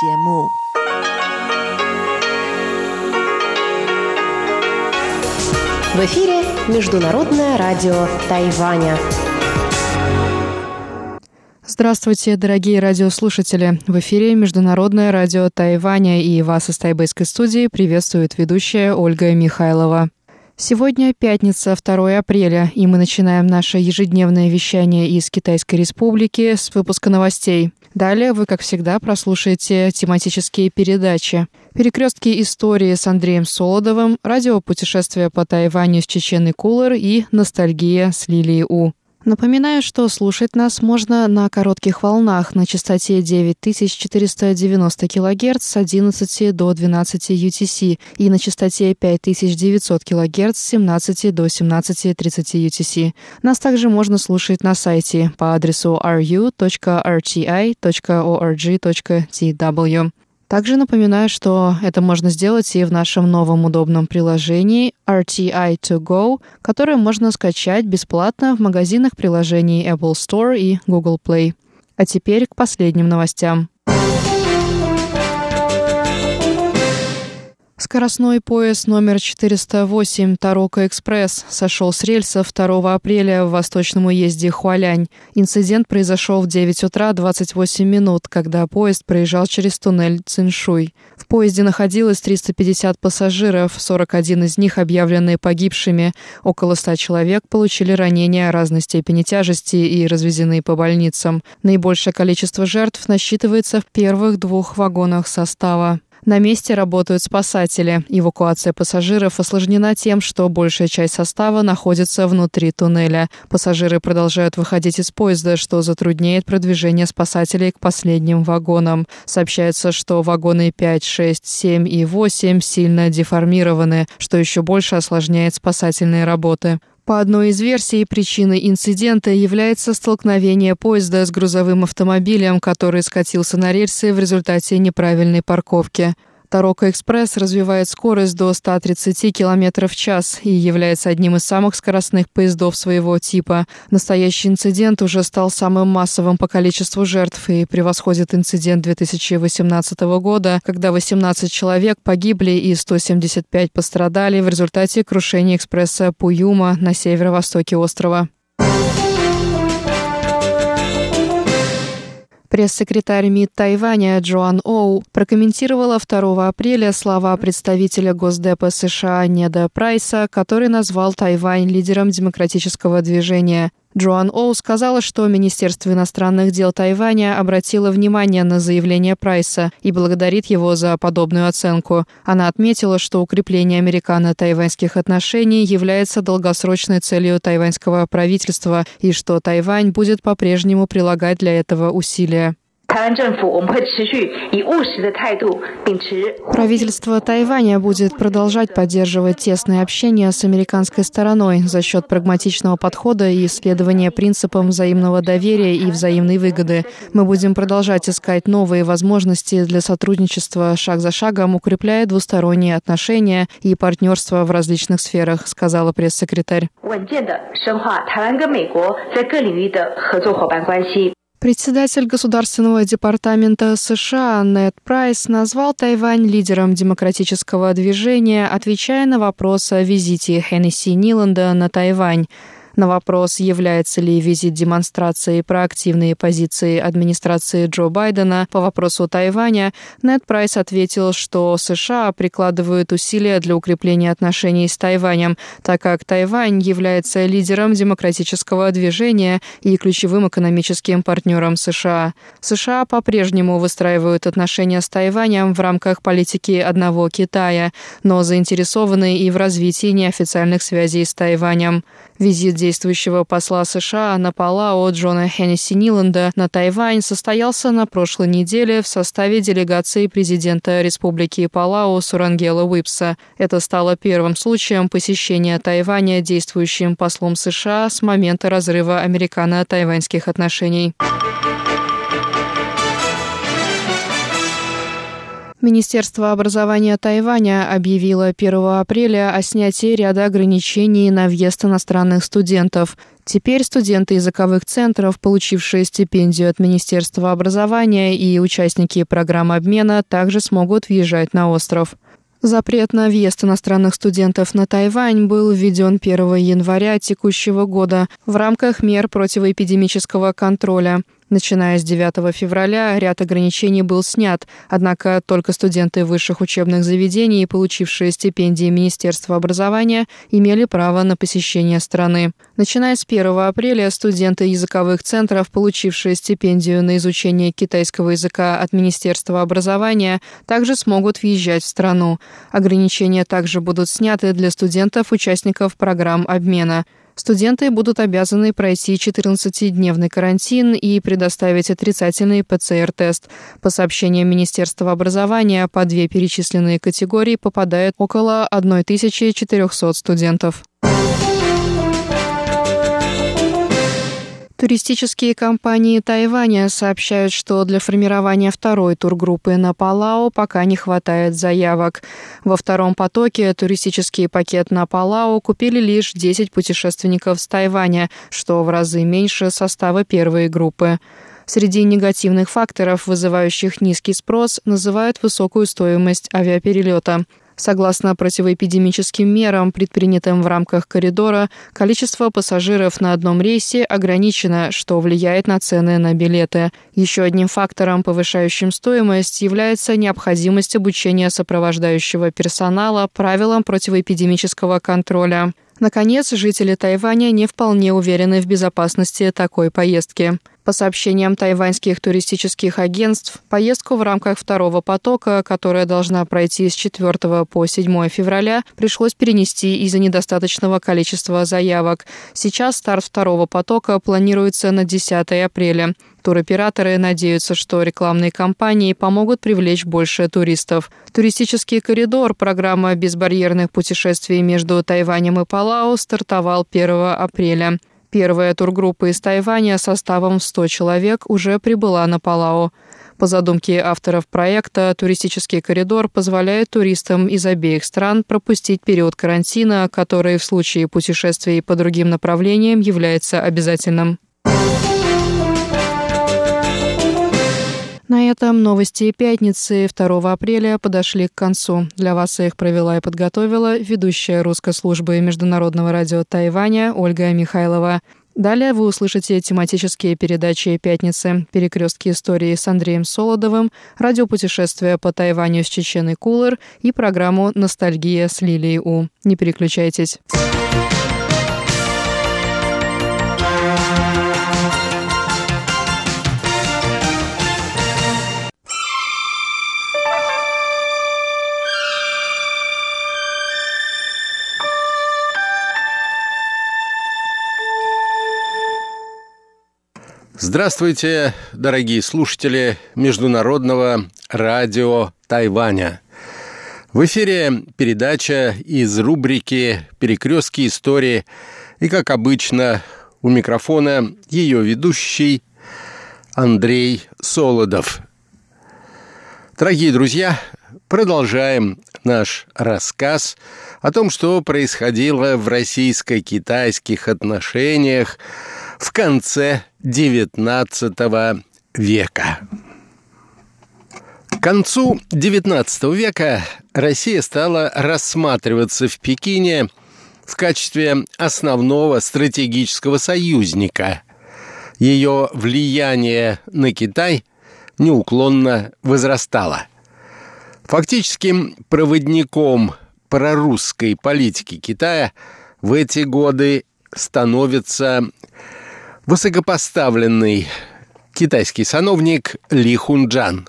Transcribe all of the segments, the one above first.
В эфире Международное радио Тайваня. Здравствуйте, дорогие радиослушатели! В эфире Международное радио Тайваня и вас из тайбэйской студии приветствует ведущая Ольга Михайлова. Сегодня пятница, 2 апреля, и мы начинаем наше ежедневное вещание из Китайской Республики с выпуска новостей. Далее вы, как всегда, прослушаете тематические передачи. Перекрестки истории с Андреем Солодовым, радиопутешествие по Тайваню с Чеченой Кулер и ностальгия с Лилией У. Напоминаю, что слушать нас можно на коротких волнах на частоте 9490 кГц с 11 до 12 UTC и на частоте 5900 кГц с 17 до 17.30 UTC. Нас также можно слушать на сайте по адресу ru.rti.org.tw. Также напоминаю, что это можно сделать и в нашем новом удобном приложении RTI2Go, которое можно скачать бесплатно в магазинах приложений Apple Store и Google Play. А теперь к последним новостям. Скоростной поезд номер 408 Тарока Экспресс сошел с рельсов 2 апреля в восточном уезде Хуалянь. Инцидент произошел в 9 утра 28 минут, когда поезд проезжал через туннель Циншуй. В поезде находилось 350 пассажиров, 41 из них объявлены погибшими. Около 100 человек получили ранения разной степени тяжести и развезены по больницам. Наибольшее количество жертв насчитывается в первых двух вагонах состава. На месте работают спасатели. Эвакуация пассажиров осложнена тем, что большая часть состава находится внутри туннеля. Пассажиры продолжают выходить из поезда, что затрудняет продвижение спасателей к последним вагонам. Сообщается, что вагоны 5, 6, 7 и 8 сильно деформированы, что еще больше осложняет спасательные работы. По одной из версий, причиной инцидента является столкновение поезда с грузовым автомобилем, который скатился на рельсы в результате неправильной парковки. Тарока Экспресс развивает скорость до 130 км в час и является одним из самых скоростных поездов своего типа. Настоящий инцидент уже стал самым массовым по количеству жертв и превосходит инцидент 2018 года, когда 18 человек погибли и 175 пострадали в результате крушения экспресса Пуюма на северо-востоке острова. Пресс-секретарь МИД Тайваня Джоан Оу прокомментировала 2 апреля слова представителя Госдепа США Неда Прайса, который назвал Тайвань лидером демократического движения. Джоан Оу сказала, что Министерство иностранных дел Тайваня обратило внимание на заявление Прайса и благодарит его за подобную оценку. Она отметила, что укрепление американо-тайваньских отношений является долгосрочной целью тайваньского правительства и что Тайвань будет по-прежнему прилагать для этого усилия. Правительство Тайваня будет продолжать поддерживать тесное общение с американской стороной за счет прагматичного подхода и исследования принципам взаимного доверия и взаимной выгоды. Мы будем продолжать искать новые возможности для сотрудничества шаг за шагом, укрепляя двусторонние отношения и партнерство в различных сферах, сказала пресс-секретарь. Председатель Государственного департамента США Нед Прайс назвал Тайвань лидером демократического движения, отвечая на вопрос о визите Хеннесси Ниланда на Тайвань. На вопрос, является ли визит демонстрацией проактивной позиции администрации Джо Байдена по вопросу Тайваня, Нед Прайс ответил, что США прикладывают усилия для укрепления отношений с Тайванем, так как Тайвань является лидером демократического движения и ключевым экономическим партнером США. США по-прежнему выстраивают отношения с Тайванем в рамках политики одного Китая, но заинтересованы и в развитии неофициальных связей с Тайванем. Визит действующего посла США на Палао Джона Хеннесси Ниланда на Тайвань состоялся на прошлой неделе в составе делегации президента Республики Палау Сурангела Уипса. Это стало первым случаем посещения Тайваня действующим послом США с момента разрыва американо-тайваньских отношений. Министерство образования Тайваня объявило 1 апреля о снятии ряда ограничений на въезд иностранных студентов. Теперь студенты языковых центров, получившие стипендию от Министерства образования и участники программы обмена, также смогут въезжать на остров. Запрет на въезд иностранных студентов на Тайвань был введен 1 января текущего года в рамках мер противоэпидемического контроля. Начиная с 9 февраля ряд ограничений был снят, однако только студенты высших учебных заведений, получившие стипендии Министерства образования, имели право на посещение страны. Начиная с 1 апреля студенты языковых центров, получившие стипендию на изучение китайского языка от Министерства образования, также смогут въезжать в страну. Ограничения также будут сняты для студентов-участников программ обмена – Студенты будут обязаны пройти 14-дневный карантин и предоставить отрицательный ПЦР-тест. По сообщениям Министерства образования, по две перечисленные категории попадает около 1400 студентов. Туристические компании Тайваня сообщают, что для формирования второй тургруппы на Палау пока не хватает заявок. Во втором потоке туристический пакет на Палау купили лишь 10 путешественников с Тайваня, что в разы меньше состава первой группы. Среди негативных факторов, вызывающих низкий спрос, называют высокую стоимость авиаперелета. Согласно противоэпидемическим мерам, предпринятым в рамках коридора, количество пассажиров на одном рейсе ограничено, что влияет на цены на билеты. Еще одним фактором, повышающим стоимость, является необходимость обучения сопровождающего персонала правилам противоэпидемического контроля. Наконец, жители Тайваня не вполне уверены в безопасности такой поездки. По сообщениям тайваньских туристических агентств, поездку в рамках второго потока, которая должна пройти с 4 по 7 февраля, пришлось перенести из-за недостаточного количества заявок. Сейчас старт второго потока планируется на 10 апреля. Туроператоры надеются, что рекламные кампании помогут привлечь больше туристов. Туристический коридор, программа безбарьерных путешествий между Тайванем и Палау, стартовал 1 апреля. Первая тургруппа из Тайваня составом в 100 человек уже прибыла на Палау. По задумке авторов проекта, туристический коридор позволяет туристам из обеих стран пропустить период карантина, который в случае путешествий по другим направлениям является обязательным. На этом новости пятницы 2 апреля подошли к концу. Для вас их провела и подготовила ведущая русской службы Международного радио Тайваня Ольга Михайлова. Далее вы услышите тематические передачи «Пятницы», «Перекрестки истории» с Андреем Солодовым, радиопутешествие по Тайваню с Чеченой Кулер и программу «Ностальгия» с Лилией У. Не переключайтесь. Здравствуйте, дорогие слушатели Международного радио Тайваня. В эфире передача из рубрики «Перекрестки истории» и, как обычно, у микрофона ее ведущий Андрей Солодов. Дорогие друзья, продолжаем наш рассказ о том, что происходило в российско-китайских отношениях в конце XIX века. К концу XIX века Россия стала рассматриваться в Пекине в качестве основного стратегического союзника. Ее влияние на Китай неуклонно возрастало. Фактическим проводником прорусской политики Китая в эти годы становится высокопоставленный китайский сановник Ли Хунджан.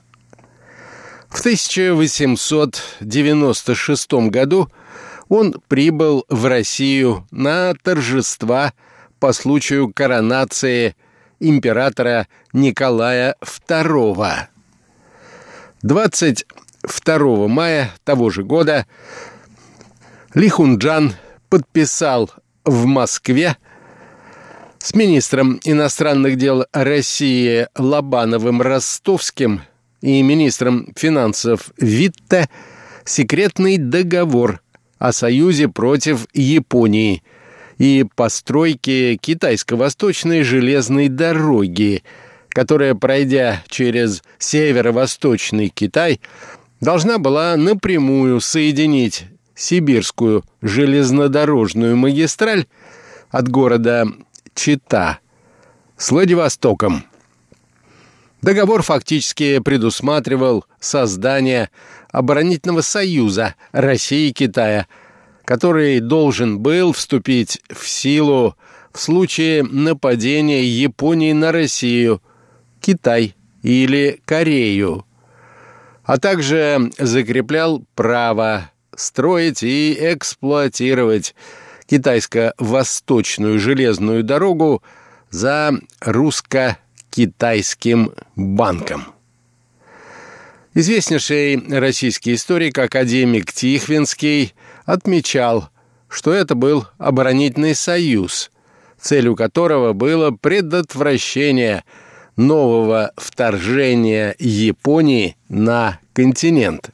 В 1896 году он прибыл в Россию на торжества по случаю коронации императора Николая II. 22 мая того же года Ли Хунджан подписал в Москве с министром иностранных дел России Лобановым Ростовским и министром финансов Витте секретный договор о союзе против Японии и постройки китайско-восточной железной дороги, которая, пройдя через северо-восточный Китай, должна была напрямую соединить сибирскую железнодорожную магистраль от города Чита с Владивостоком. Договор фактически предусматривал создание оборонительного союза России и Китая, который должен был вступить в силу в случае нападения Японии на Россию, Китай или Корею, а также закреплял право строить и эксплуатировать китайско-восточную железную дорогу за русско-китайским банком. Известнейший российский историк, академик Тихвинский, отмечал, что это был оборонительный союз, целью которого было предотвращение нового вторжения Японии на континент.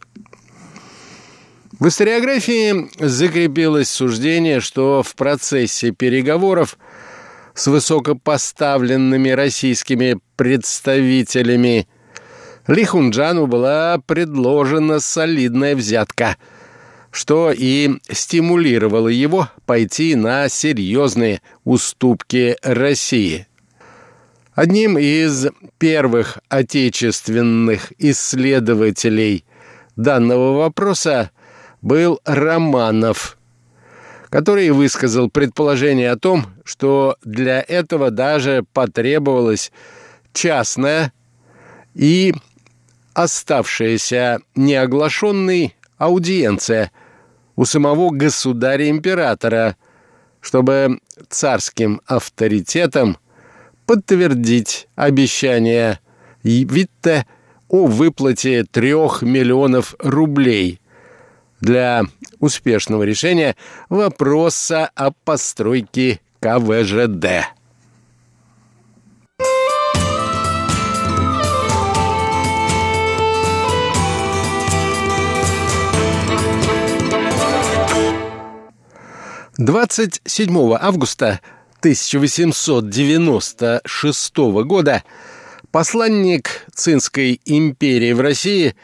В историографии закрепилось суждение, что в процессе переговоров с высокопоставленными российскими представителями Ли Хунджану была предложена солидная взятка, что и стимулировало его пойти на серьезные уступки России. Одним из первых отечественных исследователей данного вопроса был Романов, который высказал предположение о том, что для этого даже потребовалась частная и оставшаяся неоглашенной аудиенция у самого государя-императора, чтобы царским авторитетом подтвердить обещание Витте о выплате трех миллионов рублей для успешного решения вопроса о постройке КВЖД. Двадцать седьмого августа 1896 года посланник Цинской империи в России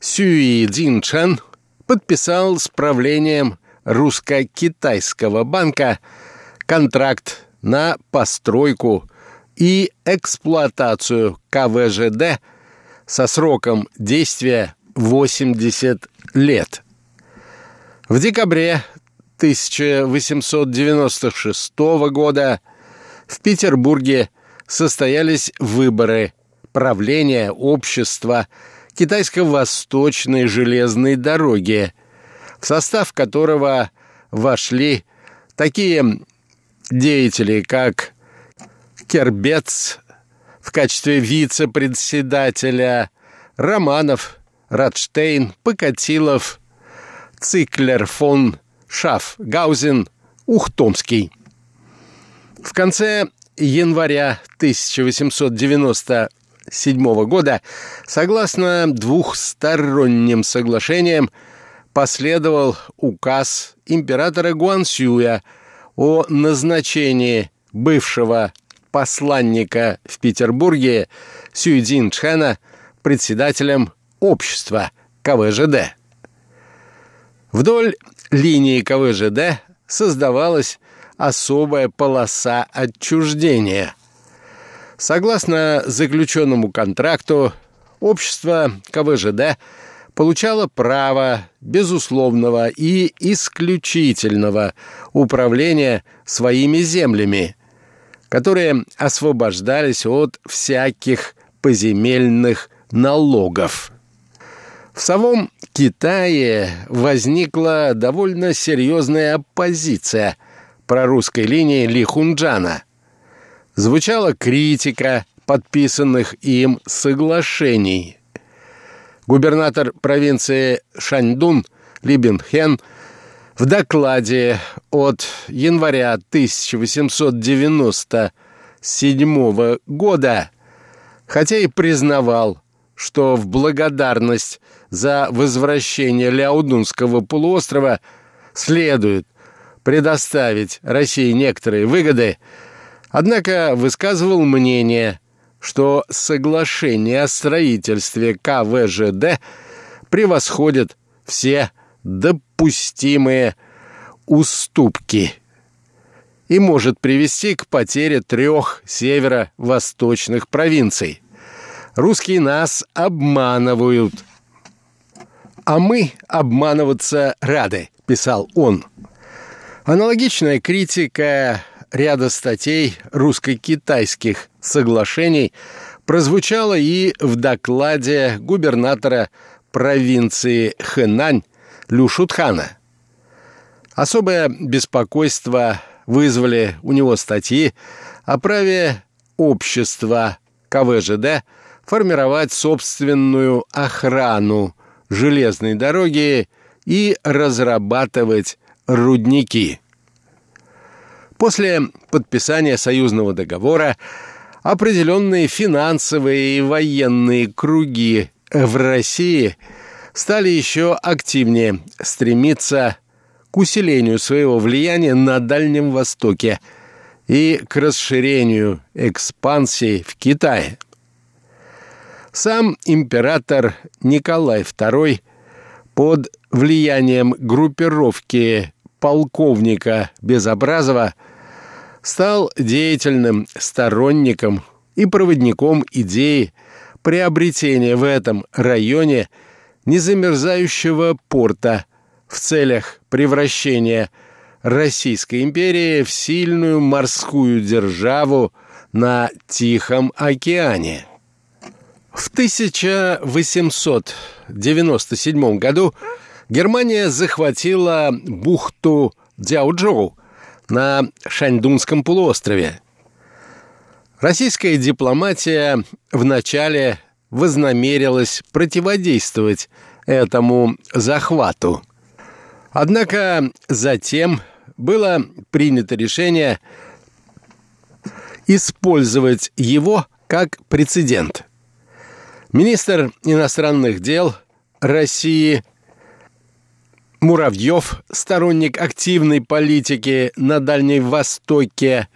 Сюи Цзинчан подписал с правлением русско-китайского банка контракт на постройку и эксплуатацию КВЖД со сроком действия 80 лет. В декабре 1896 года в Петербурге состоялись выборы правления общества Китайско-Восточной железной дороги, в состав которого вошли такие деятели, как Кербец в качестве вице-председателя, Романов, Радштейн, Покатилов, Циклер фон Шафгаузен, Ухтомский. В конце января 1890 1907 года, согласно двухсторонним соглашениям, последовал указ императора Гуансюя о назначении бывшего посланника в Петербурге Сюйдин Чхэна председателем общества КВЖД. Вдоль линии КВЖД создавалась особая полоса отчуждения – Согласно заключенному контракту, общество КВЖД получало право безусловного и исключительного управления своими землями, которые освобождались от всяких поземельных налогов. В самом Китае возникла довольно серьезная оппозиция прорусской линии Ли Хунджана – звучала критика подписанных им соглашений. Губернатор провинции Шаньдун Ли Хен в докладе от января 1897 года, хотя и признавал, что в благодарность за возвращение Ляудунского полуострова следует предоставить России некоторые выгоды, однако высказывал мнение, что соглашение о строительстве КВЖД превосходит все допустимые уступки и может привести к потере трех северо-восточных провинций. Русские нас обманывают. А мы обманываться рады, писал он. Аналогичная критика ряда статей русско-китайских соглашений прозвучала и в докладе губернатора провинции Хэнань Лю Шутхана. Особое беспокойство вызвали у него статьи о праве общества КВЖД формировать собственную охрану железной дороги и разрабатывать рудники. После подписания союзного договора определенные финансовые и военные круги в России стали еще активнее стремиться к усилению своего влияния на Дальнем Востоке и к расширению экспансии в Китае. Сам император Николай II под влиянием группировки полковника Безобразова стал деятельным сторонником и проводником идеи приобретения в этом районе незамерзающего порта в целях превращения Российской империи в сильную морскую державу на Тихом океане. В 1897 году Германия захватила бухту Дзяоджоу на Шаньдунском полуострове. Российская дипломатия вначале вознамерилась противодействовать этому захвату. Однако затем было принято решение использовать его как прецедент. Министр иностранных дел России Муравьев, сторонник активной политики на Дальнем Востоке,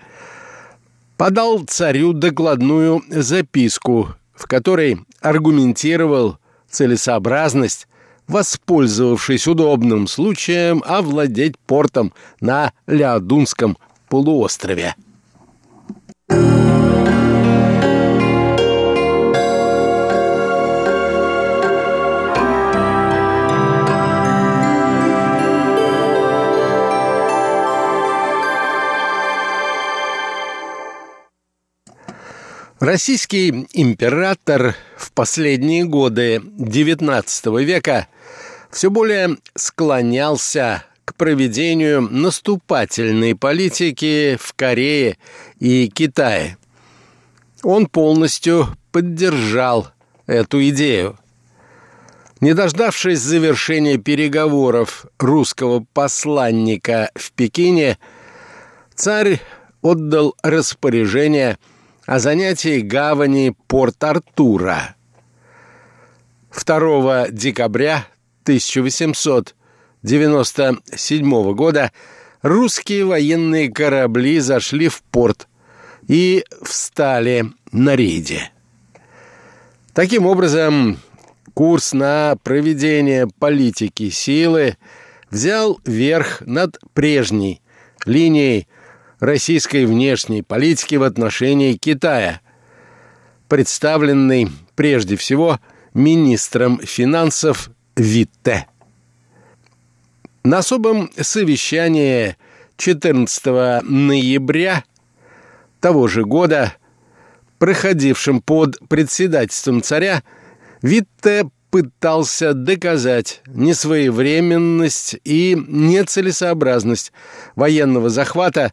подал царю докладную записку, в которой аргументировал целесообразность, воспользовавшись удобным случаем, овладеть портом на Леодунском полуострове. Российский император в последние годы XIX века все более склонялся к проведению наступательной политики в Корее и Китае. Он полностью поддержал эту идею. Не дождавшись завершения переговоров русского посланника в Пекине, царь отдал распоряжение – о занятии гавани Порт-Артура. 2 декабря 1897 года русские военные корабли зашли в порт и встали на рейде. Таким образом, курс на проведение политики силы взял верх над прежней линией российской внешней политики в отношении Китая, представленный прежде всего министром финансов Витте. На особом совещании 14 ноября того же года, проходившем под председательством царя, Витте пытался доказать несвоевременность и нецелесообразность военного захвата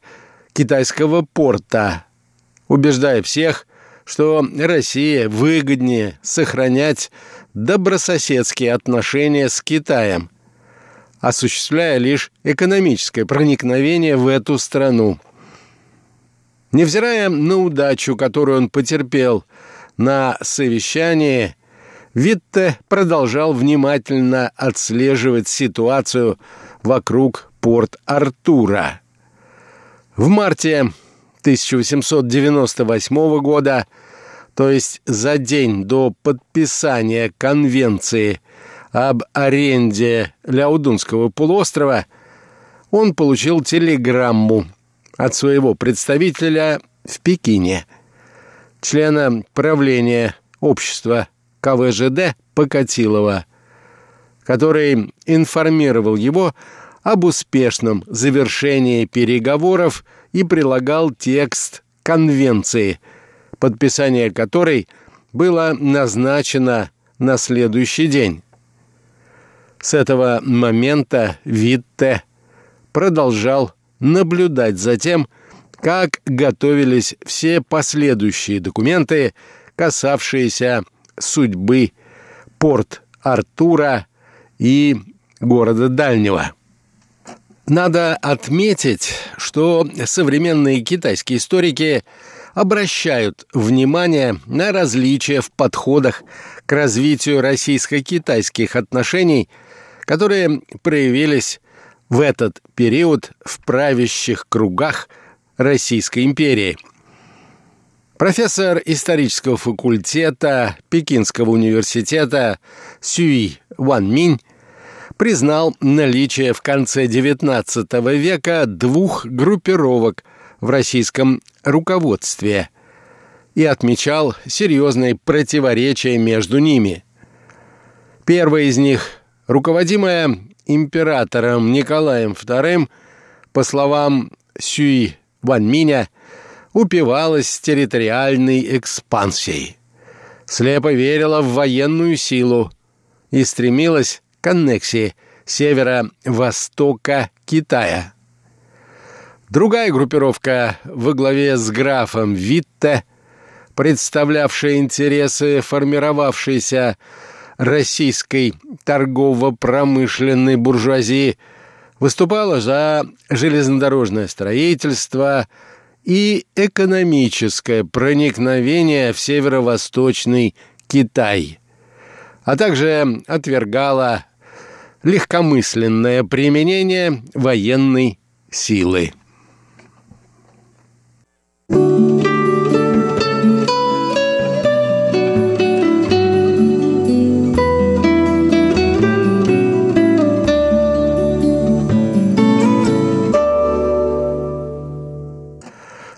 китайского порта, убеждая всех, что России выгоднее сохранять добрососедские отношения с Китаем, осуществляя лишь экономическое проникновение в эту страну. Невзирая на удачу, которую он потерпел на совещании, Витте продолжал внимательно отслеживать ситуацию вокруг порт Артура. В марте 1898 года, то есть за день до подписания конвенции об аренде Ляудунского полуострова, он получил телеграмму от своего представителя в Пекине, члена правления общества КВЖД Покатилова, который информировал его об успешном завершении переговоров и прилагал текст конвенции, подписание которой было назначено на следующий день. С этого момента Витте продолжал наблюдать за тем, как готовились все последующие документы, касавшиеся судьбы порт Артура и города Дальнего. Надо отметить, что современные китайские историки обращают внимание на различия в подходах к развитию российско-китайских отношений, которые проявились в этот период в правящих кругах Российской империи. Профессор исторического факультета Пекинского университета Сюй Ван Минь признал наличие в конце XIX века двух группировок в российском руководстве и отмечал серьезные противоречия между ними. Первая из них, руководимая императором Николаем II, по словам Сюи Ванминя, упивалась территориальной экспансией, слепо верила в военную силу и стремилась к аннексии северо-востока Китая. Другая группировка во главе с графом Витте, представлявшая интересы формировавшейся российской торгово-промышленной буржуазии, выступала за железнодорожное строительство и экономическое проникновение в северо-восточный Китай, а также отвергала легкомысленное применение военной силы.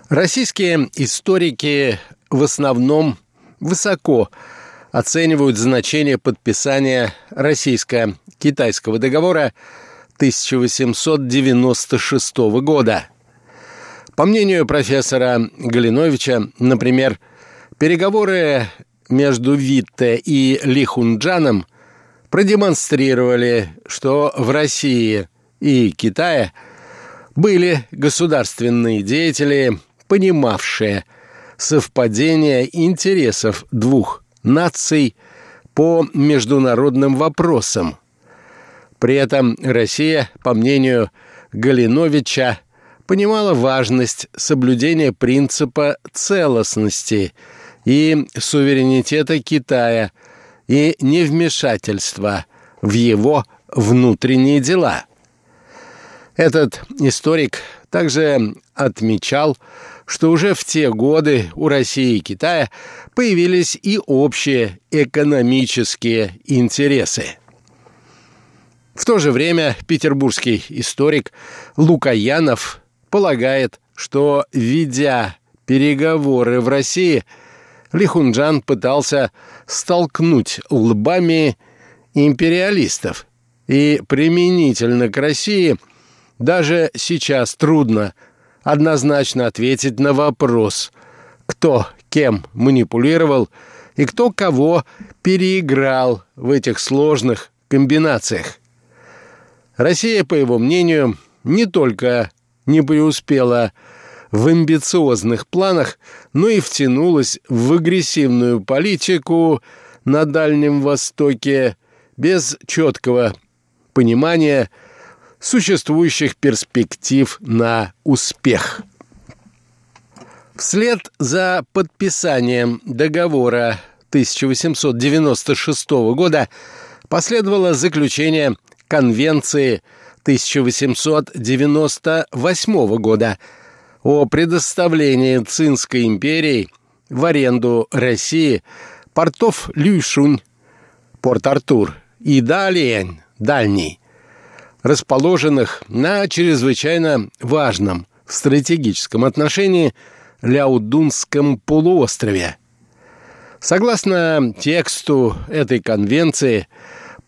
Российские историки в основном высоко оценивают значение подписания российско-китайского договора 1896 года. По мнению профессора Галиновича, например, переговоры между Витте и Ли Хунджаном продемонстрировали, что в России и Китае были государственные деятели, понимавшие совпадение интересов двух наций по международным вопросам. При этом Россия, по мнению Галиновича, понимала важность соблюдения принципа целостности и суверенитета Китая и невмешательства в его внутренние дела. Этот историк также отмечал, что уже в те годы у России и Китая появились и общие экономические интересы. В то же время петербургский историк Лукаянов полагает, что, ведя переговоры в России, Лихунджан пытался столкнуть лбами империалистов, и применительно к России даже сейчас трудно однозначно ответить на вопрос, кто кем манипулировал и кто кого переиграл в этих сложных комбинациях. Россия, по его мнению, не только не преуспела в амбициозных планах, но и втянулась в агрессивную политику на Дальнем Востоке без четкого понимания существующих перспектив на успех. Вслед за подписанием договора 1896 года последовало заключение Конвенции 1898 года о предоставлении Цинской империи в аренду России портов Люйшунь, Порт-Артур и Далиень, Дальний, расположенных на чрезвычайно важном в стратегическом отношении Ляудунском полуострове. Согласно тексту этой конвенции,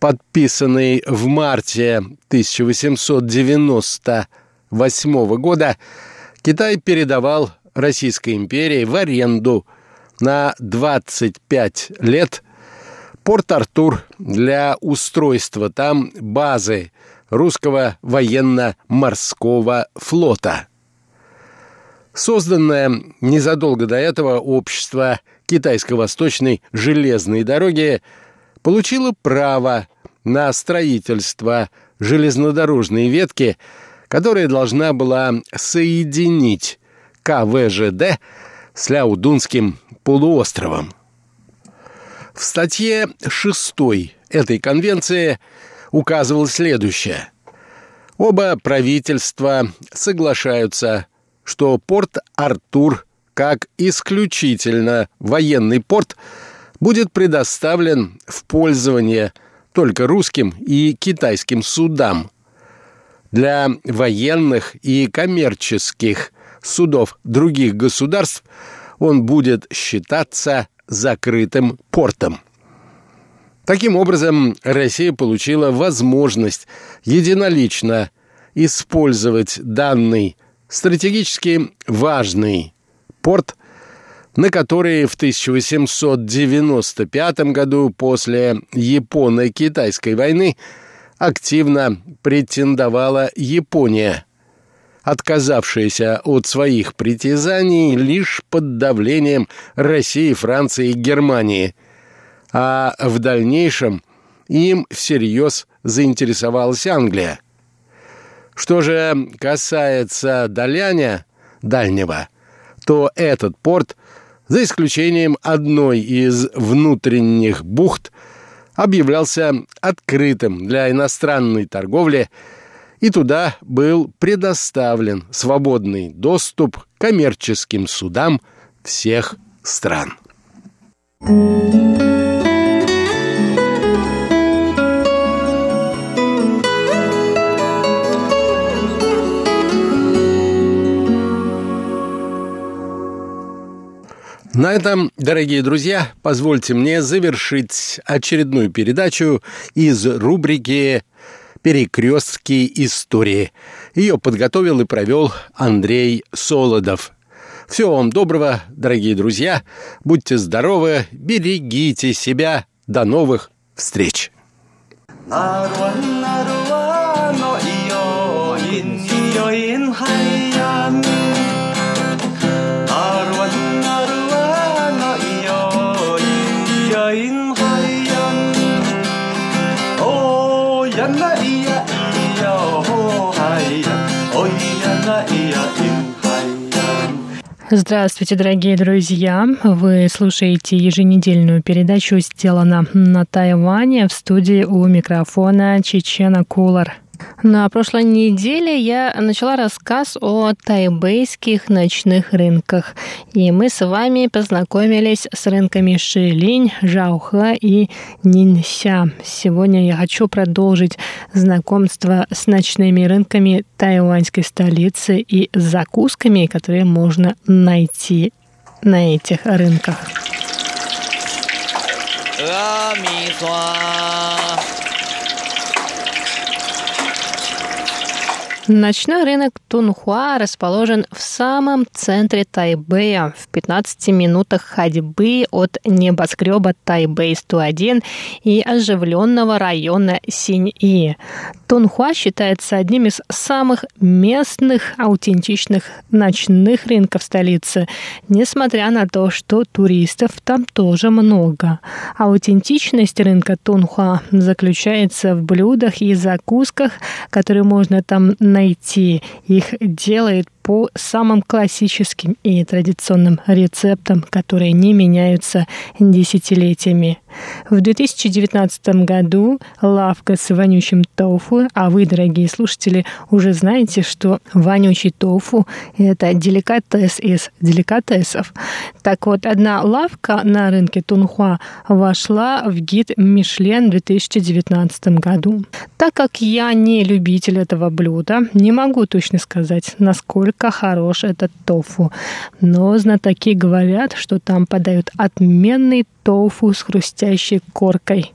подписанной в марте 1898 года, Китай передавал Российской империи в аренду на 25 лет Порт-Артур для устройства там базы русского военно-морского флота. Созданное незадолго до этого общество Китайско-Восточной железной дороги получило право на строительство железнодорожной ветки, которая должна была соединить КВЖД с Ляудунским полуостровом. В статье 6 этой конвенции указывалось следующее. Оба правительства соглашаются, что порт Артур как исключительно военный порт будет предоставлен в пользование только русским и китайским судам. Для военных и коммерческих судов других государств он будет считаться закрытым портом. Таким образом, Россия получила возможность единолично использовать данный стратегически важный порт, на который в 1895 году после Японо-Китайской войны активно претендовала Япония, отказавшаяся от своих притязаний лишь под давлением России, Франции и Германии, а в дальнейшем им всерьез заинтересовалась Англия. Что же касается Даляня, Дальнего, то этот порт, за исключением одной из внутренних бухт, объявлялся открытым для иностранной торговли – и туда был предоставлен свободный доступ к коммерческим судам всех стран. На этом, дорогие друзья, позвольте мне завершить очередную передачу из рубрики «Перекрестки истории». Ее подготовил и провел Андрей Солодов. Всего вам доброго, дорогие друзья. Будьте здоровы, берегите себя. До новых встреч. Здравствуйте, дорогие друзья! Вы слушаете еженедельную передачу «Сделано на Тайване» в студии у микрофона Чечена Кулар. На прошлой неделе я начала рассказ о тайбейских ночных рынках, и мы с вами познакомились с рынками Шилинь, Жаухэ и Нинся. Сегодня я хочу продолжить знакомство с ночными рынками тайваньской столицы и закусками, которые можно найти на этих рынках. Ночной рынок Тунхуа расположен в самом центре Тайбэя, в 15 минутах ходьбы от небоскреба Тайбэй-101 и оживленного района Синьи. Тунхуа считается одним из самых местных аутентичных ночных рынков столицы, несмотря на то, что туристов там тоже много. Аутентичность рынка Тунхуа заключается в блюдах и закусках, которые можно там найти. Их делает по самым классическим и традиционным рецептам, которые не меняются десятилетиями. В 2019 году лавка с вонючим тофу, а вы, дорогие слушатели, уже знаете, что вонючий тофу – это деликатес из деликатесов. Так вот, одна лавка на рынке Тунхуа вошла в гид Мишлен в 2019 году. Так как я не любитель этого блюда, не могу точно сказать, насколько хорош этот тофу. Но знатоки говорят, что там подают отменный тофу с хрустящей коркой.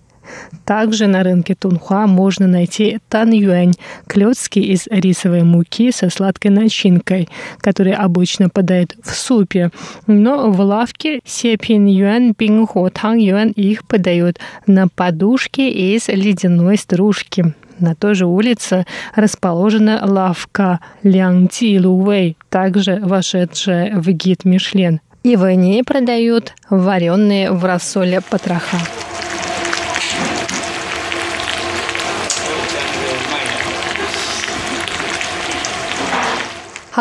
Также на рынке Тунхуа можно найти танюэнь – клетки из рисовой муки со сладкой начинкой, которые обычно подают в супе. Но в лавке сепин юэн, пингхо, тан юэн их подают на подушке из ледяной стружки. На той же улице расположена лавка Лянти Лувей, также вошедшая в гид Мишлен. И в ней продают вареные в рассоле потроха.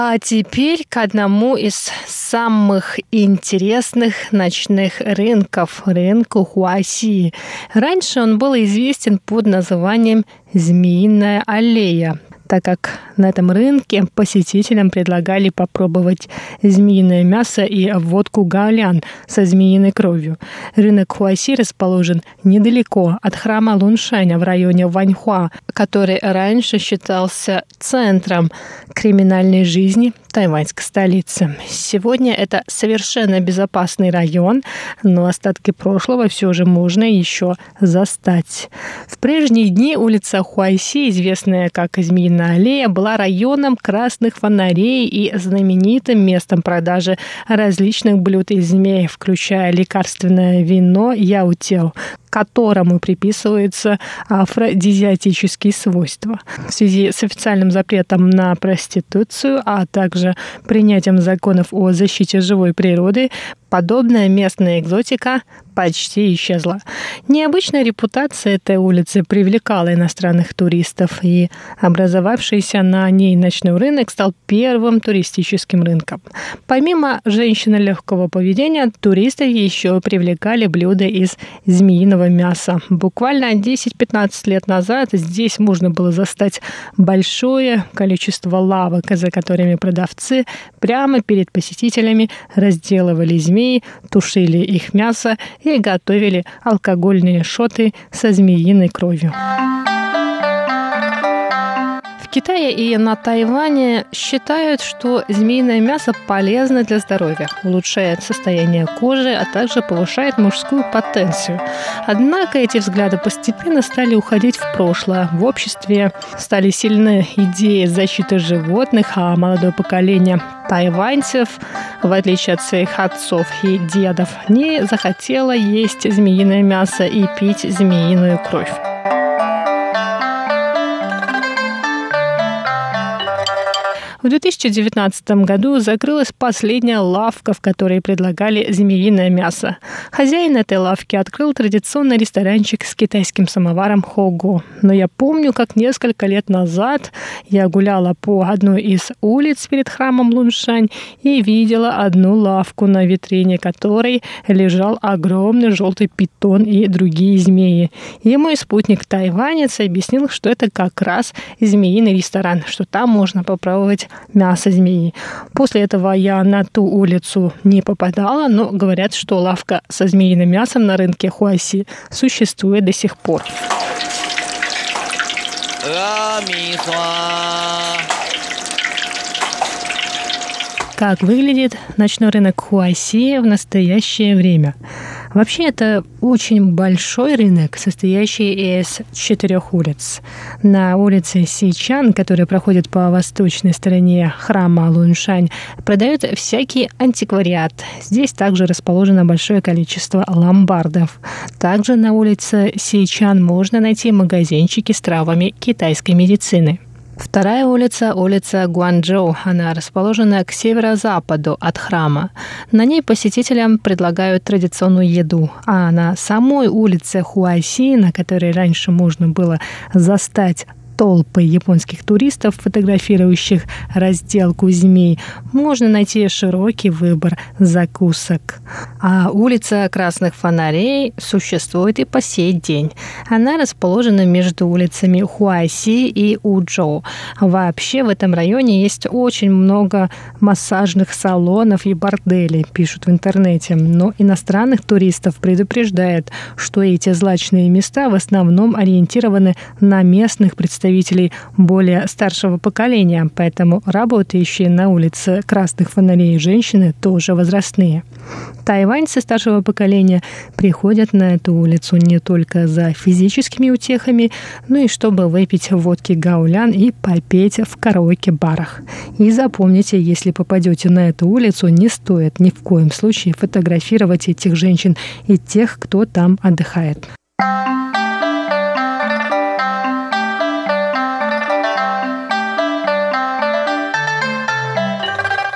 А теперь к одному из самых интересных ночных рынков, рынку Хуаси. Раньше он был известен под названием «Змеиная аллея», так как на этом рынке посетителям предлагали попробовать змеиное мясо и водку гаолян со змеиной кровью. Рынок Хуаси расположен недалеко от храма Луншаня в районе Ваньхуа, который раньше считался центром криминальной жизни тайваньской столицы. Сегодня это совершенно безопасный район, но остатки прошлого все же можно еще застать. В прежние дни улица Хуайси, известная как Змеиная аллея, была районом красных фонарей и знаменитым местом продажи различных блюд из змей, включая лекарственное вино яутел, которому приписываются афродизиатические свойства. В связи с официальным запретом на проституцию, а также принятием законов о защите живой природы, подобная местная экзотика почти исчезла. Необычная репутация этой улицы привлекала иностранных туристов, и образовавшийся на ней ночной рынок стал первым туристическим рынком. Помимо женщины легкого поведения, туристы еще привлекали блюда из змеиного мяса. Буквально 10-15 лет назад здесь можно было застать большое количество лавок, за которыми продавцы прямо перед посетителями разделывали змеи, тушили их мясо готовили алкогольные шоты со змеиной кровью. В Китае и на Тайване считают, что змеиное мясо полезно для здоровья, улучшает состояние кожи, а также повышает мужскую потенцию. Однако эти взгляды постепенно стали уходить в прошлое. В обществе стали сильны идеи защиты животных, а молодое поколение тайваньцев, в отличие от своих отцов и дедов, не захотело есть змеиное мясо и пить змеиную кровь. В 2019 году закрылась последняя лавка, в которой предлагали змеиное мясо. Хозяин этой лавки открыл традиционный ресторанчик с китайским самоваром хого. Но я помню, как несколько лет назад я гуляла по одной из улиц перед храмом Луншань и видела одну лавку, на витрине которой лежал огромный желтый питон и другие змеи. И мой спутник тайванец объяснил, что это как раз змеиный ресторан, что там можно попробовать мясо змеи. После этого я на ту улицу не попадала, но говорят, что лавка со змеиным мясом на рынке Хуаси существует до сих пор. Как выглядит ночной рынок Хуаси в настоящее время? Вообще это очень большой рынок, состоящий из четырех улиц. На улице Сичан, которая проходит по восточной стороне храма Луншань, продают всякий антиквариат. Здесь также расположено большое количество ломбардов. Также на улице Сичан можно найти магазинчики с травами китайской медицины. Вторая улица – улица Гуанчжоу. Она расположена к северо-западу от храма. На ней посетителям предлагают традиционную еду. А на самой улице Хуайси, на которой раньше можно было застать толпы японских туристов, фотографирующих разделку змей, можно найти широкий выбор закусок. А улица Красных Фонарей существует и по сей день. Она расположена между улицами Хуайси и Уджоу. Вообще в этом районе есть очень много массажных салонов и борделей, пишут в интернете. Но иностранных туристов предупреждают, что эти злачные места в основном ориентированы на местных представителей более старшего поколения, поэтому работающие на улице красных фонарей женщины тоже возрастные. Тайваньцы старшего поколения приходят на эту улицу не только за физическими утехами, но и чтобы выпить водки гаулян и попеть в караоке-барах. И запомните, если попадете на эту улицу, не стоит ни в коем случае фотографировать этих женщин и тех, кто там отдыхает.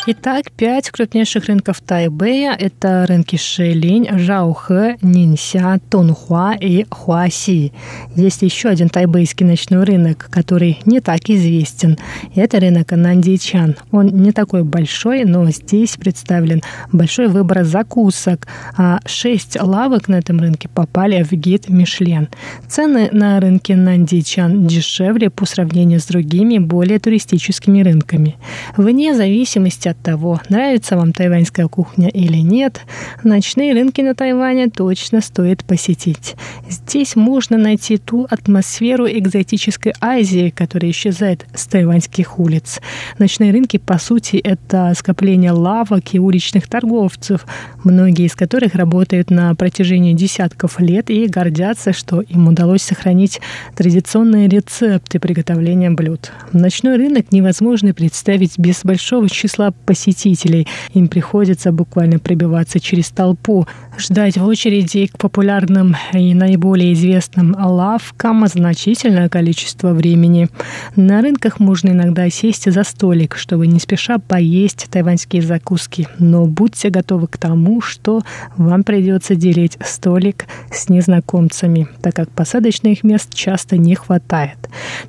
Итак, пять крупнейших рынков Тайбэя – это рынки Шэлинь, Жаохэ, Нинся, Тунхуа и Хуаси. Есть еще один тайбэйский ночной рынок, который не так известен. Это рынок Нандичан. Он не такой большой, но здесь представлен большой выбор закусок, а шесть лавок на этом рынке попали в гид Мишлен. Цены на рынке Нандичан дешевле по сравнению с другими, более туристическими рынками. Вне зависимости от того, нравится вам тайваньская кухня или нет, ночные рынки на Тайване точно стоит посетить. Здесь можно найти ту атмосферу экзотической Азии, которая исчезает с тайваньских улиц. Ночные рынки, по сути, это скопление лавок и уличных торговцев, многие из которых работают на протяжении десятков лет и гордятся, что им удалось сохранить традиционные рецепты приготовления блюд. Ночной рынок невозможно представить без большого числа посетителей. Им приходится буквально пробиваться через толпу, ждать в очереди к популярным и наиболее известным лавкам значительное количество времени. На рынках можно иногда сесть за столик, чтобы не спеша поесть тайваньские закуски. Но будьте готовы к тому, что вам придется делить столик с незнакомцами, так как посадочных мест часто не хватает.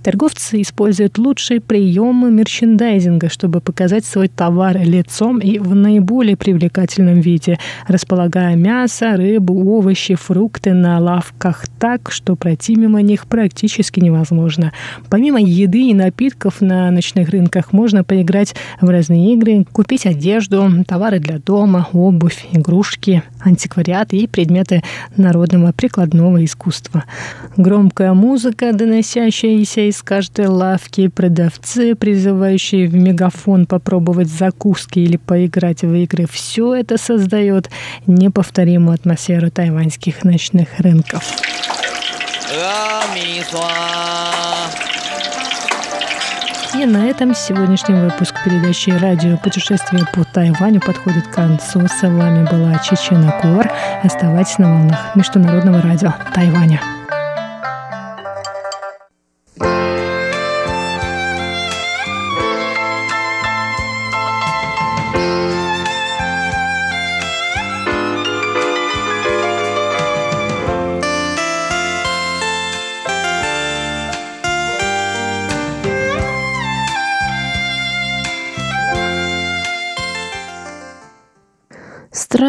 Торговцы используют лучшие приемы мерчендайзинга, чтобы показать свой товар лицом и в наиболее привлекательном виде, располагая мясо, рыбу, овощи, фрукты на лавках так, что пройти мимо них практически невозможно. Помимо еды и напитков на ночных рынках можно поиграть в разные игры, купить одежду, товары для дома, обувь, игрушки, антиквариат и предметы народного прикладного искусства. Громкая музыка, доносящаяся из каждой лавки, продавцы, призывающие в мегафон попробовать закуски или поиграть в игры. Все это создает неповторимую атмосферу тайваньских ночных рынков. И на этом сегодняшний выпуск передачи «Радио путешествие по Тайваню» подходит к концу. С вами была Чечена Куар. Оставайтесь на волнах Международного радио Тайваня.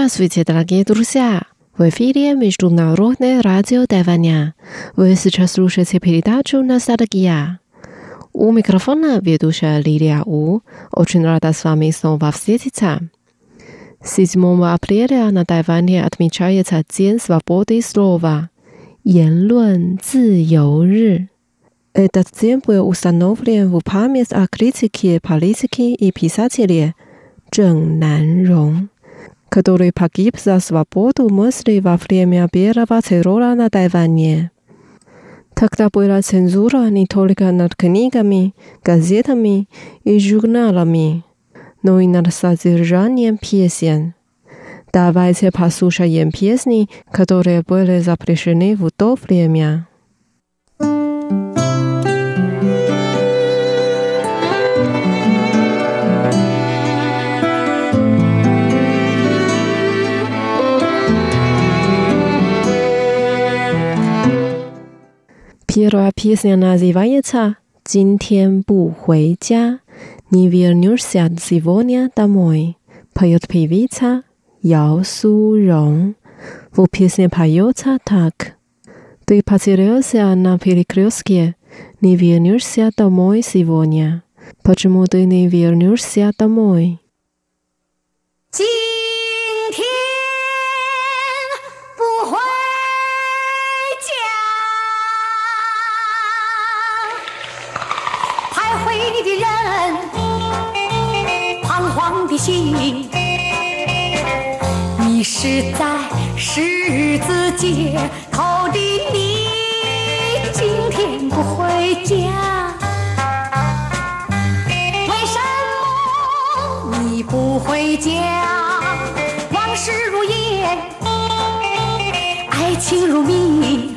Здравствуйте, дорогие друзья! В эфире Международное радио Тайваня. Вы сейчас слушаете передачу «Ностальгия». У микрофона ведущая Лилия У. Очень рада с вами снова встретиться. 7 апреля на Тайване отмечается День свободы слова – 言论自由日. Этот день был установлен в память о критике политики и писателе Чжэн Нанрong который погиб за свободу мысли во время первого террора на Тайване. Тогда была цензура не только над книгами, газетами и журналами, но и над содержанием песен. Давайте послушаем песни, которые были запрещены в то время. Первая песня называется 今天不回家，не вернешься сегодня домой. Поет певица Яо Су-рong. В песне поется так. Ты потерялся на перекрестке, не вернешься домой сегодня. Почему ты не вернешься домой? 今 迷失在十字街头的你，今天不回家，为什么你不回家？往事如烟，爱情如谜，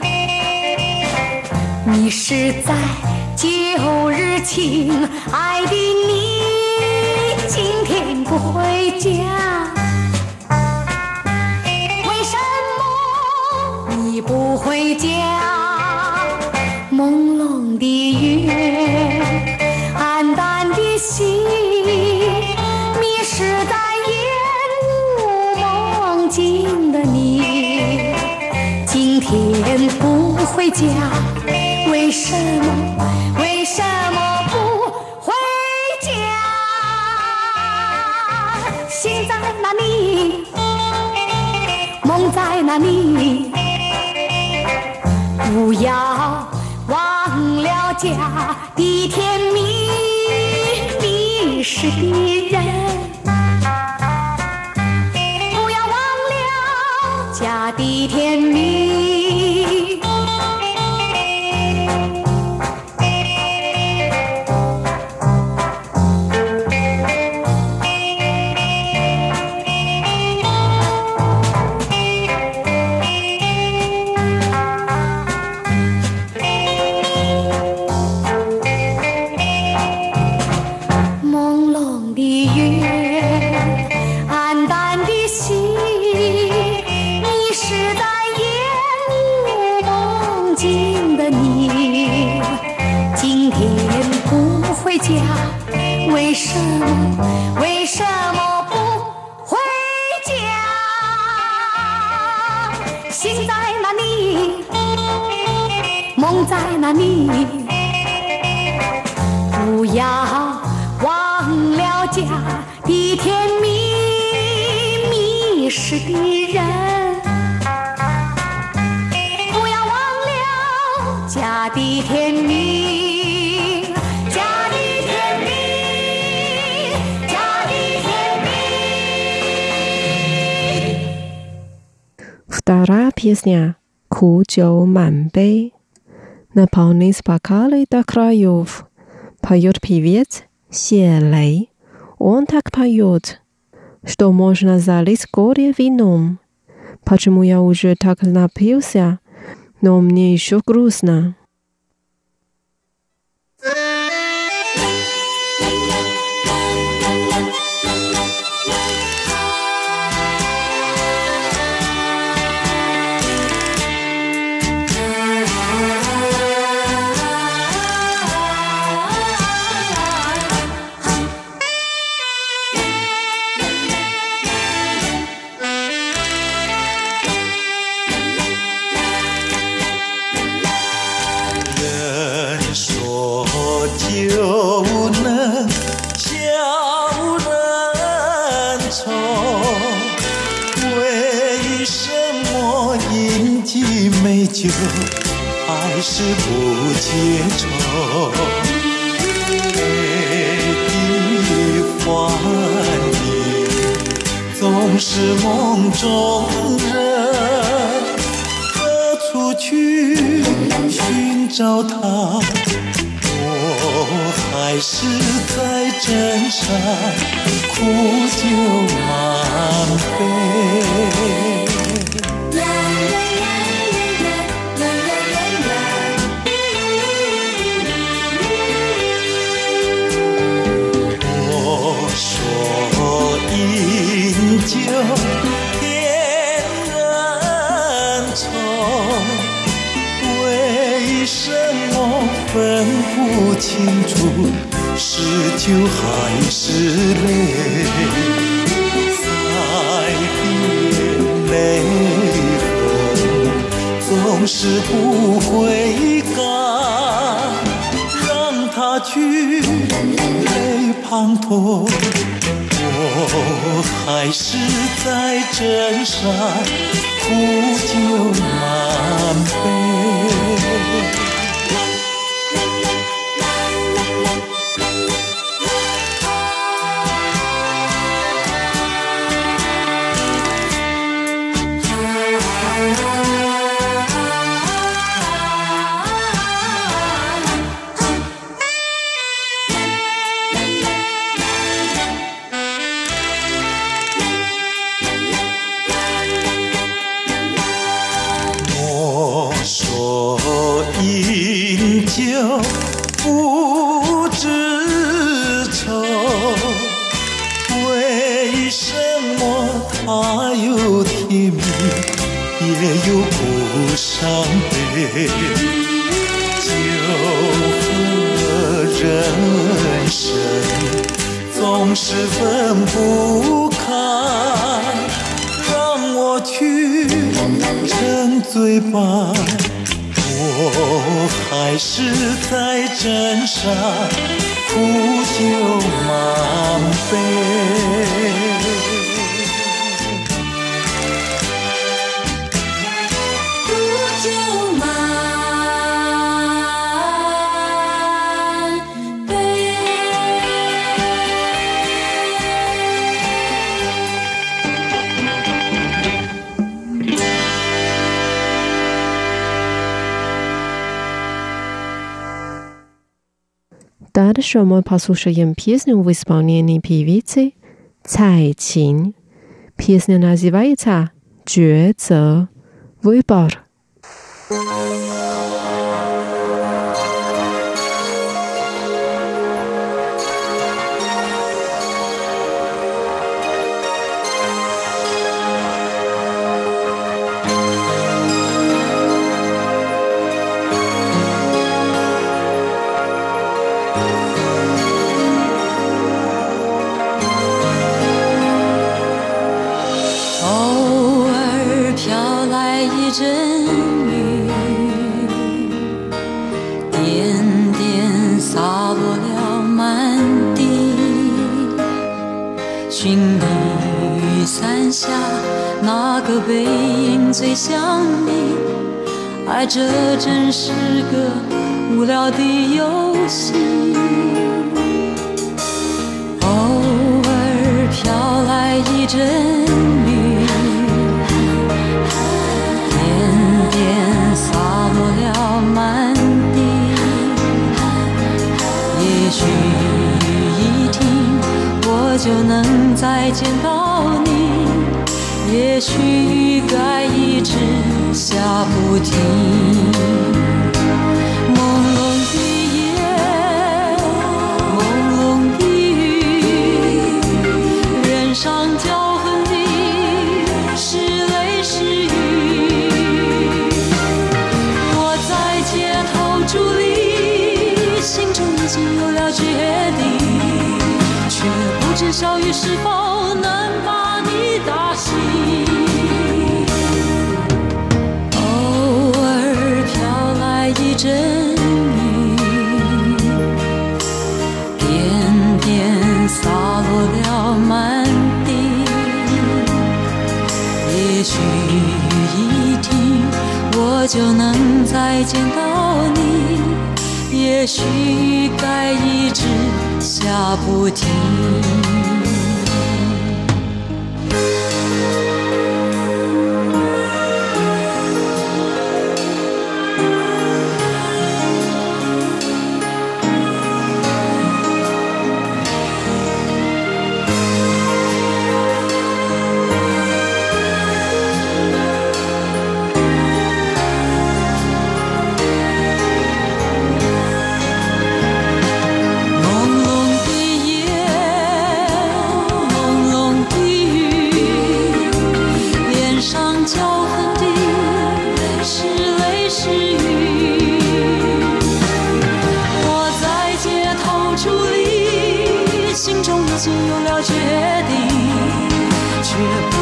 迷失在旧日情爱的你，今天不回家。不回家？朦胧的月，暗淡的心，迷失在烟雾梦境的你，今天不回家，为什么要忘了家的甜蜜，你是爹。«Кучу Манбей» наполнен бокалы до краев. Поет певец Се Лей. Он так поет, что можно залить горе вином. Почему я уже так напился, но мне еще грустно. что мы послушаем песню в исполнении певицы Цай Чин. Песня называется «抉择», «Выбор». Thank. 就能再见到你也许该一直下不停。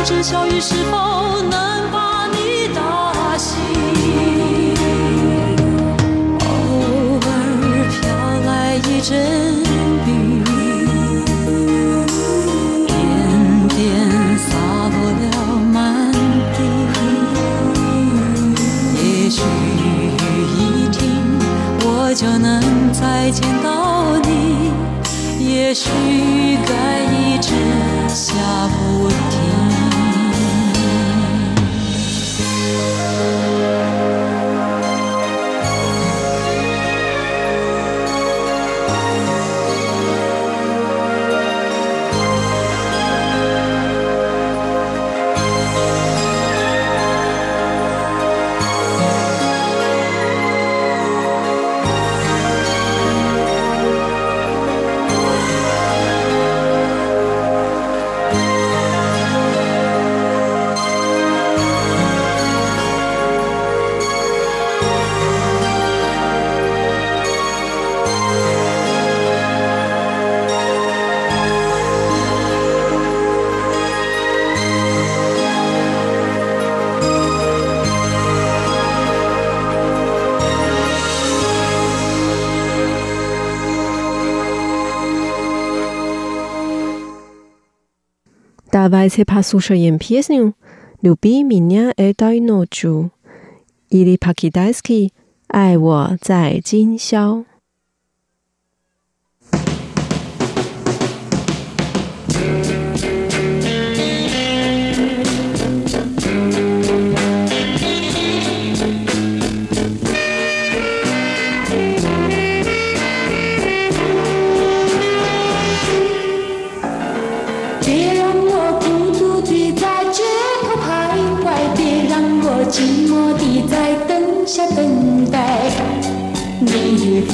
知小雨是否能把你打醒。偶尔飘来一阵雨，点点洒落了满地。也许雨一停，我就能再见到你。也许Давайте послушаем песню «Люби меня этой ночью» или по-китайски «爱我在今宵».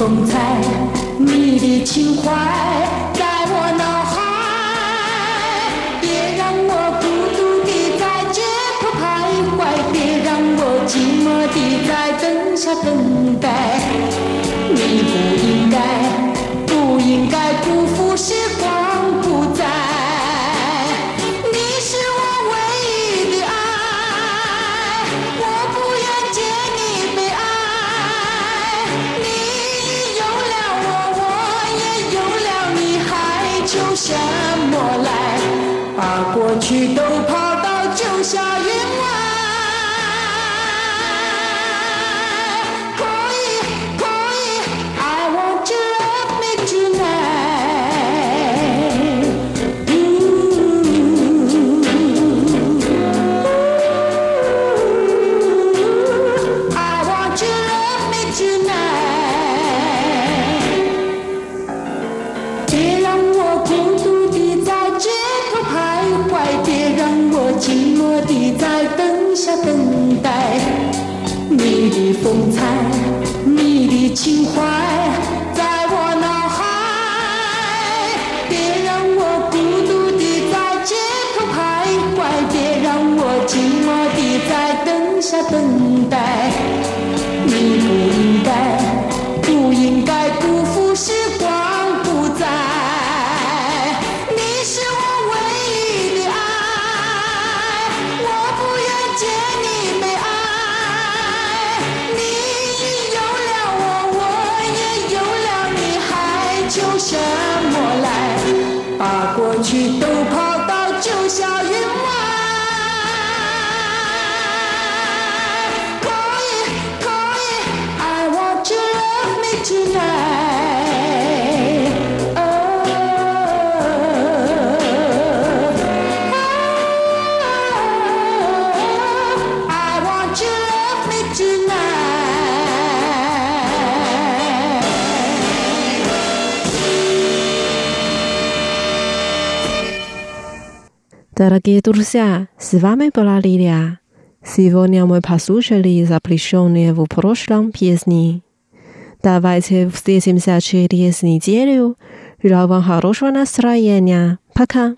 总在你的情怀，在我脑海，别让我孤独的在街头徘徊，别让我寂寞的在灯下等待，你不应该不应该辜负。过去都跑到九霄云。Дорогие друзья, с вами была Лилия. Сегодня мы послушали запрещенные в прошлом песни. Давайте встретимся через неделю. Желаю вам хорошего настроения. Пока.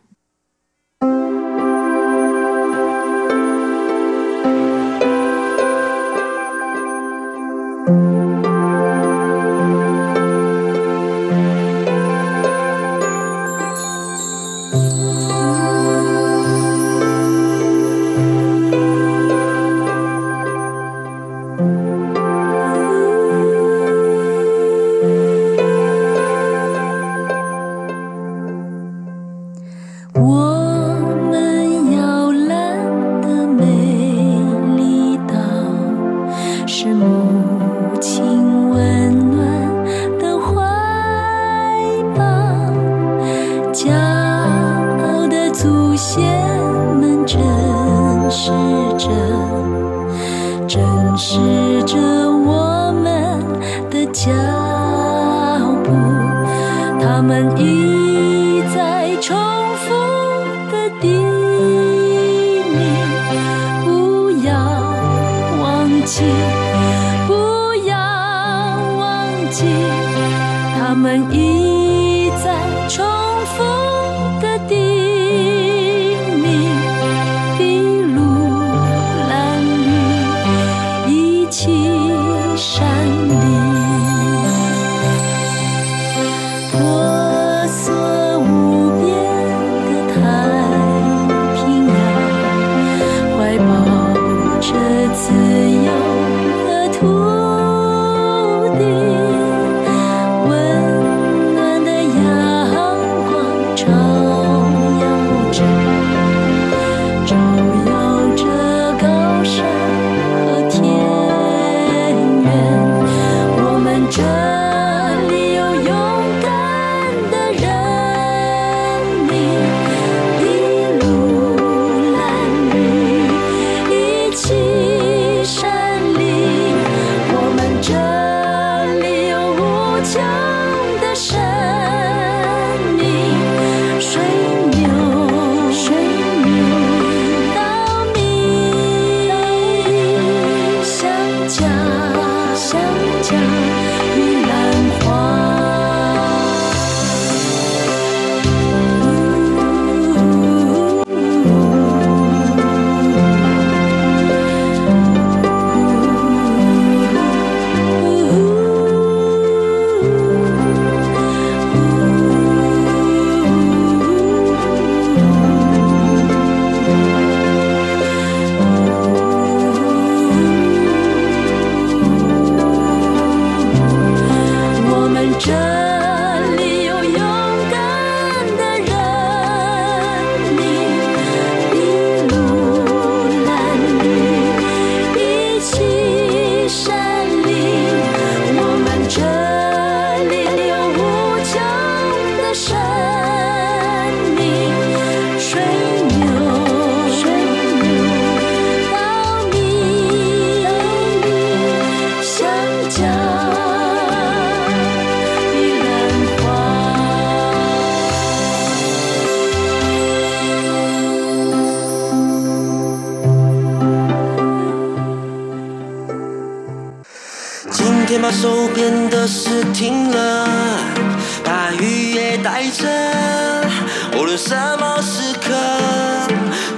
无论什么时刻，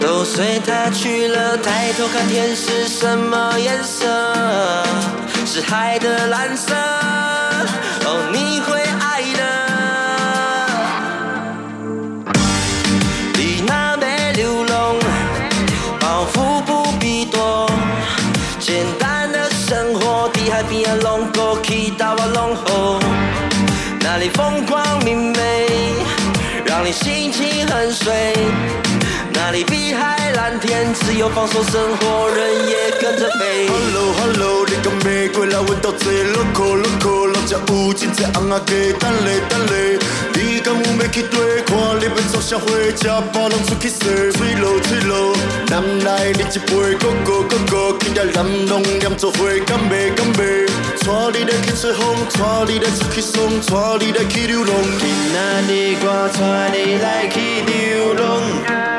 都随它去了。抬头看天是什么颜色？是海的蓝色。哦，你会爱的。你那没流浪，包袱不必多，简单的生活，地海边啊龙沟，去到我龙后，那里风心情很碎。那里碧海 蓝天，自由放松生活，人也跟着飞。Hello Hello，你敢玫瑰来阮兜坐，loco loco，老家有真济红等咧等咧。你敢有要去地看？你要做社会，吃饱拢出去踅，吹落吹落。南来你一杯，go go go go，今日南拢黏做伙，敢袂敢袂？带你来去吹风，带你来出去爽，带你来去流浪。今仔日我带你来去流浪，